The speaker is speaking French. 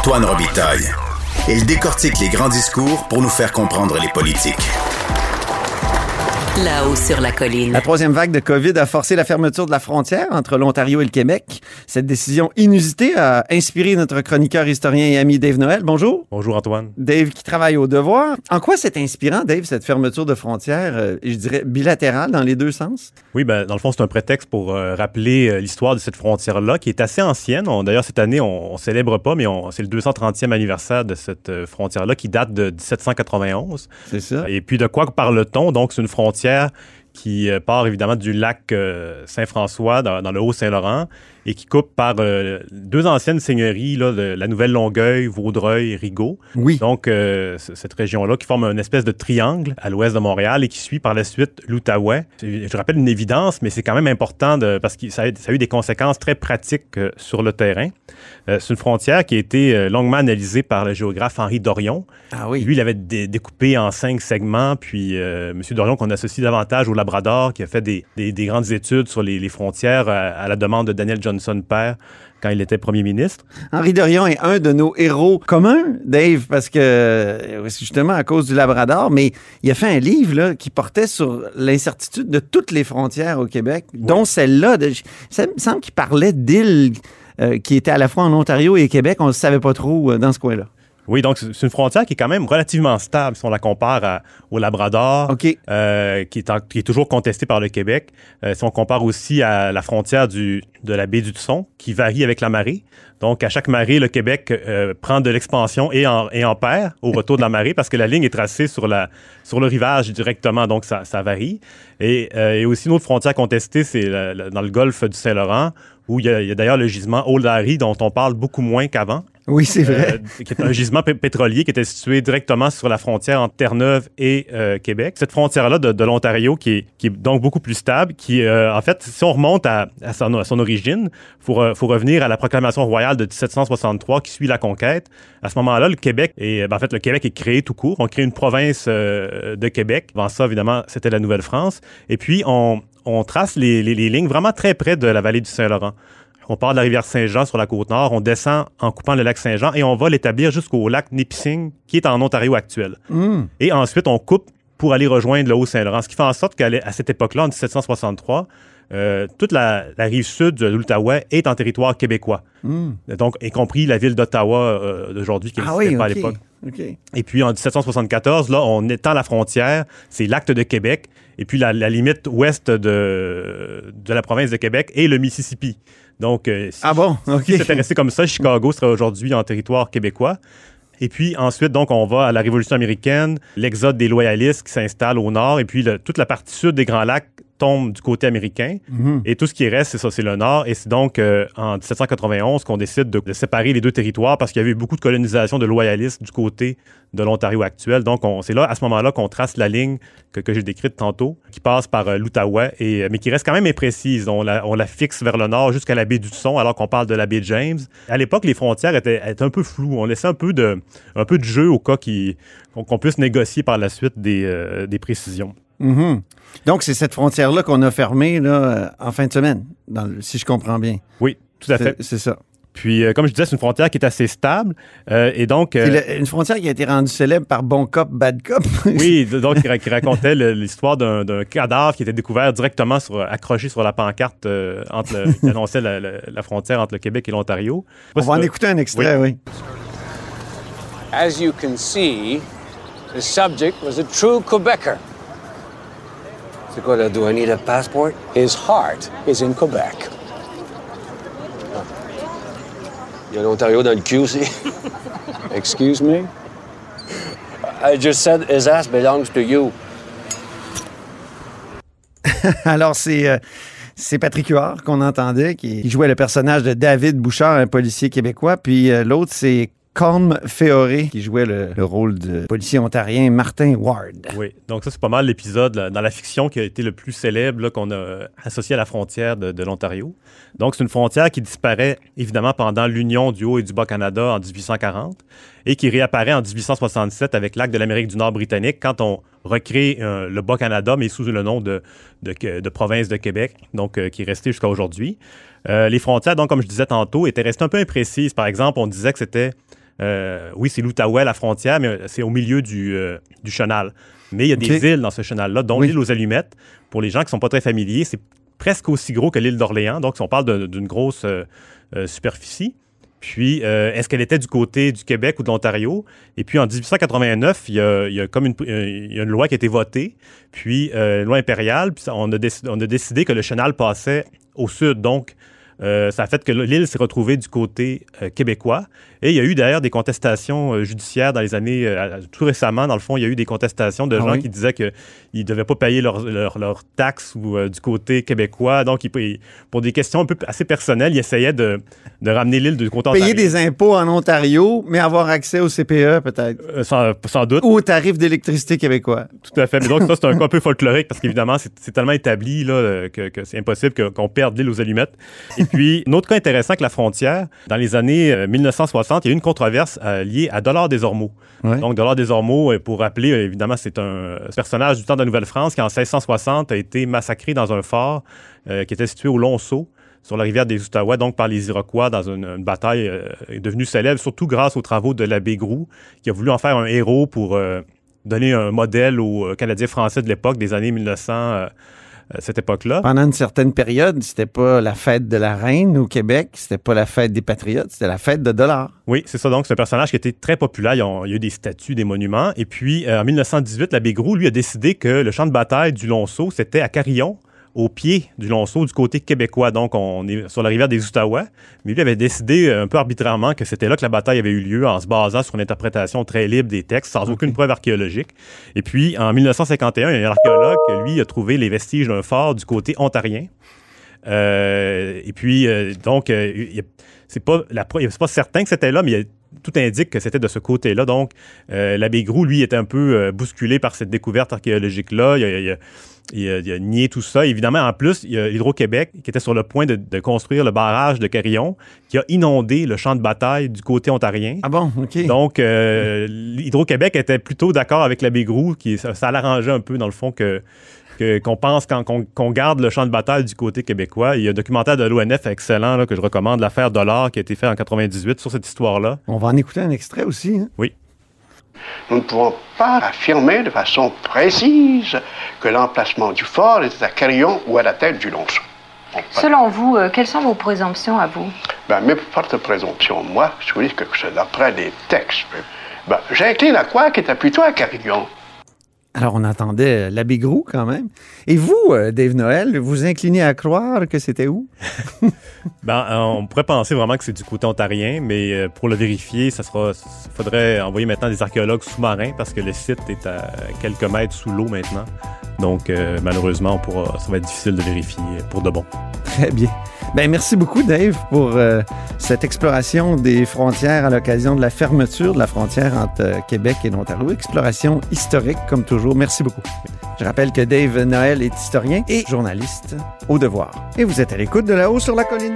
Antoine Robitaille. Il décortique les grands discours pour nous faire comprendre les politiques. Là-haut sur la colline. La troisième vague de COVID a forcé la fermeture de la frontière entre l'Ontario et le Québec. Cette décision inusitée a inspiré notre chroniqueur, historien et ami Dave Noël. Bonjour. Bonjour Antoine. Dave qui travaille au devoir. En quoi c'est inspirant, Dave, cette fermeture de frontière, euh, je dirais bilatérale dans les deux sens? Oui, ben, dans le fond, c'est un prétexte pour euh, rappeler euh, l'histoire de cette frontière-là, qui est assez ancienne. D'ailleurs, cette année, on, ne célèbre pas, mais c'est le 230e anniversaire de cette frontière-là qui date de 1791. C'est ça. Et puis, de quoi parle-t-on? Donc, c'est une frontière frontière qui euh, part évidemment du lac euh, Saint-François dans, le Haut-Saint-Laurent et qui coupe par euh, deux anciennes seigneuries, là, de, la Nouvelle-Longueuil, Vaudreuil et Rigaud. Oui. Donc, cette région-là qui forme une espèce de triangle à l'ouest de Montréal et qui suit par la suite l'Outaouais. Je rappelle une évidence, mais c'est quand même important de, parce que ça a, eu des conséquences très pratiques sur le terrain. c'est une frontière qui a été longuement analysée par le géographe Henri Dorion. Ah oui. Lui, il avait découpé en cinq segments, puis M. Dorion, qu'on associe davantage au Labrador, qui a fait des, grandes études sur les, frontières à, la demande de Daniel Johnson père quand il était premier ministre. Henri Dorion est un de nos héros communs, Dave, parce que euh, c'est justement à cause du Labrador, mais il a fait un livre là, qui portait sur l'incertitude de toutes les frontières au Québec, dont celle-là. Ça me semble qu'il parlait d'îles euh, qui étaient à la fois en Ontario et Québec. On ne savait pas trop euh, dans ce coin-là. Oui, donc c'est une frontière qui est quand même relativement stable si on la compare au Labrador, euh, qui, est toujours contestée par le Québec. Euh, si on compare aussi à la frontière du, de la baie du Tusson, qui varie avec la marée. Donc, à chaque marée, le Québec euh, prend de l'expansion et en, et en perd au retour de la marée parce que la ligne est tracée sur, la, sur le rivage directement, donc ça, ça varie. Et, et aussi, une autre frontière contestée, c'est dans le golfe du Saint-Laurent, où il y a, a d'ailleurs le gisement Old Harry, dont on parle beaucoup moins qu'avant. Oui, c'est vrai. Euh, qui est un gisement pétrolier qui était situé directement sur la frontière entre Terre-Neuve et euh, Québec. Cette frontière-là de, l'Ontario, qui est, qui est donc beaucoup plus stable, qui, euh, en fait, si on remonte à, son, origine, il faut, revenir à la proclamation royale de 1763 qui suit la conquête. À ce moment-là, le Québec, et ben, en fait, le Québec est créé tout court. On crée une province de Québec. Avant ça, évidemment, c'était la Nouvelle-France. Et puis, on, trace les lignes vraiment très près de la vallée du Saint-Laurent. On part de la rivière Saint-Jean sur la côte nord, on descend en coupant le lac Saint-Jean et on va l'établir jusqu'au lac Nipissing, qui est en Ontario actuel. Hmm. Et ensuite, on coupe pour aller rejoindre le Haut-Saint-Laurent, ce qui fait en sorte qu'à cette époque-là, en 1763, euh, toute la, rive sud de l'Outaouais est en territoire québécois. Hmm. Donc, y compris la ville d'Ottawa euh, d'aujourd'hui qui n'existait ah pas à l'époque. Okay. Et puis en 1774, là, on étend la frontière, c'est l'acte de Québec, et puis la, limite ouest de, de la province de Québec est le Mississippi. Donc, euh, si, ah bon? c'était resté comme ça, Chicago serait aujourd'hui en territoire québécois. Et puis ensuite, donc, on va à la Révolution américaine, l'exode des loyalistes qui s'installe au nord, et puis toute la partie sud des Grands Lacs tombe du côté américain. Mhm. Et tout ce qui reste, c'est ça, c'est le nord. Et c'est donc euh, en 1791 qu'on décide de, séparer les deux territoires parce qu'il y avait eu beaucoup de colonisation de loyalistes du côté de l'Ontario actuel. Donc, c'est là, à ce moment-là, qu'on trace la ligne que, j'ai décrite tantôt, qui passe par euh, l'Outaouais, et, euh, mais qui reste quand même imprécise. On la, on la fixe vers le nord jusqu'à la baie du Son, alors qu'on parle de la baie James. À l'époque, les frontières étaient, un peu floues. On laissait un peu de, un peu de jeu au cas qu'on puisse négocier par la suite des, des précisions. Mhm. Donc, c'est cette frontière-là qu'on a fermée là, euh, en fin de semaine, si je comprends bien. Oui, tout à fait. C'est ça. Puis, euh, comme je disais, c'est une frontière qui est assez stable. Euh, et donc. c'est une frontière qui a été rendue célèbre par Bon Cop, Bad Cop. oui, donc, qui, racontait l'histoire d'un cadavre qui était découvert directement sur, accroché sur la pancarte entre qui annonçait la, frontière entre le Québec et l'Ontario. On va en écouter un extrait, oui. As you can see, the subject was a true Quebecer. C'est quoi, là? Do I need a passport? His heart is in Quebec. Il y a l'Ontario dans le cul aussi. Excuse me? I just said his ass belongs to you. Alors, c'est. Euh, c'est Patrick Huard qu'on entendait, qui jouait le personnage de David Bouchard, un policier québécois. Puis euh, l'autre, c'est Colm Féoré, qui jouait le, rôle de policier ontarien Martin Ward. Oui, donc ça, c'est pas mal l'épisode dans la fiction qui a été le plus célèbre qu'on a associé à la frontière de, l'Ontario. Donc, c'est une frontière qui disparaît évidemment pendant l'union du Haut et du Bas-Canada en 1840 et qui réapparaît en 1867 avec l'acte de l'Amérique du Nord britannique quand on recrée euh, le Bas-Canada, mais sous le nom de, de, province de Québec, donc euh, qui est resté jusqu'à aujourd'hui. Euh, les frontières, donc, comme je disais tantôt, étaient restées un peu imprécises. Par exemple, on disait que c'était euh, oui, c'est l'Outaouais, la frontière, mais c'est au milieu du, euh, du chenal. Mais il y a des îles dans ce chenal-là, dont Oui. l'île aux Allumettes. Pour les gens qui ne sont pas très familiers, c'est presque aussi gros que l'île d'Orléans. Donc, on parle d'une grosse euh, superficie. Puis, euh, est-ce qu'elle était du côté du Québec ou de l'Ontario? Et puis, en 1889, il y a, il y a comme une, il y a une loi qui a été votée, puis euh, une loi impériale, puis on a, décidé, on a décidé que le chenal passait au sud. Donc, euh, ça a fait que l'île s'est retrouvée du côté québécois. Et il y a eu d'ailleurs des contestations euh, judiciaires dans les années, euh, tout récemment, dans le fond, il y a eu des contestations de ah gens qui disaient qu'ils ne devaient pas payer leurs leur, taxes euh, du côté québécois. Donc, pour des questions un peu assez personnelles, ils essayaient de, ramener l'île du côté Payer des impôts en Ontario, mais avoir accès au CPE peut-être. Sans, doute. Ou au tarif d'électricité québécois. Tout à fait. Mais donc, ça, c'est un cas un peu folklorique parce qu'évidemment, c'est tellement établi là, que, c'est impossible qu'on perde l'île aux allumettes. Et puis, un autre cas intéressant que la frontière, dans les années 1960, il y a eu une controverse euh, liée à Dollar des Ormeaux. Donc, Dollar des Ormeaux, euh, pour rappeler, euh, évidemment, c'est un personnage du temps de la Nouvelle-France qui, en 1660, a été massacré dans un fort qui était situé au Lonceau sur la rivière des Outaouais, donc par les Iroquois, dans une, bataille devenue célèbre, surtout grâce aux travaux de l'abbé Groux, qui a voulu en faire un héros pour donner un modèle aux Canadiens français de l'époque, des années 1900 cette époque-là. Pendant une certaine période, c'était pas la fête de la reine au Québec, c'était pas la fête des patriotes, c'était la fête de dollars. Oui, c'est ça. Donc, c'est un personnage qui était très populaire. Il y a eu des statues, des monuments. Et puis, euh, en 1918, l'abbé Groux, lui, a décidé que le champ de bataille du Lonceau, c'était à Carillon, au pied du Lonceau, du côté québécois. Donc, on est sur la rivière des Outaouais. Mais lui avait décidé euh, un peu arbitrairement que c'était là que la bataille avait eu lieu en se basant sur une interprétation très libre des textes, sans aucune preuve archéologique. Et puis, en 1951, il y a un archéologue lui, a trouvé les vestiges d'un fort du côté ontarien. Euh, et puis, euh, donc, euh, c'est pas, la pas certain que c'était là, mais il y a- tout indique que c'était de ce côté-là. Donc, l'abbé Groux, lui, était un peu bousculé par cette découverte archéologique-là. Il a, il a- il a- il a nié tout ça. Évidemment, en plus, il y a l'Hydro-Québec qui était sur le point de, de construire le barrage de Carillon, qui a inondé le champ de bataille du côté ontarien. Ah bon, OK. Donc, euh, l'Hydro-Québec était plutôt d'accord avec l'abbé Groux, qui ça, ça l'arrangeait un peu, dans le fond, que qu'on pense quand- qu'on qu'on garde le champ de bataille du côté québécois. Il y a un documentaire de l'ONF excellent là, que je recommande, l'affaire Dollar, qui a été fait en 98 sur cette histoire-là. On va en écouter un extrait aussi. hein? Oui. Nous ne pouvons pas affirmer de façon précise que l'emplacement du fort était à Carillon ou à la tête du Lonceau. Selon vous, euh, quelles sont vos présomptions à vous? ben, mes fortes présomptions, moi, je vous dis que c'est d'après les textes. Ben, J'incline à quoi qui était plutôt à Carillon. Alors, on entendait euh, l'abbé Groux quand même. Et vous, euh, Dave Noël, vous inclinez à croire que c'était où? Ben, euh, on pourrait penser vraiment que c'est du côté ontarien, mais pour le vérifier, ça sera, il faudrait envoyer maintenant des archéologues sous-marins parce que le site est à quelques mètres sous l'eau maintenant. Donc, euh, malheureusement, on pourra, ça va être difficile de vérifier pour de bon. Très bien. Ben, merci beaucoup, Dave, pour euh, cette exploration des frontières à l'occasion de la fermeture de la frontière entre euh, Québec et l'Ontario. Exploration historique, comme toujours. Merci beaucoup. Je rappelle que Dave Noël est historien et journaliste au devoir. Et vous êtes à l'écoute de là-haut sur la colline.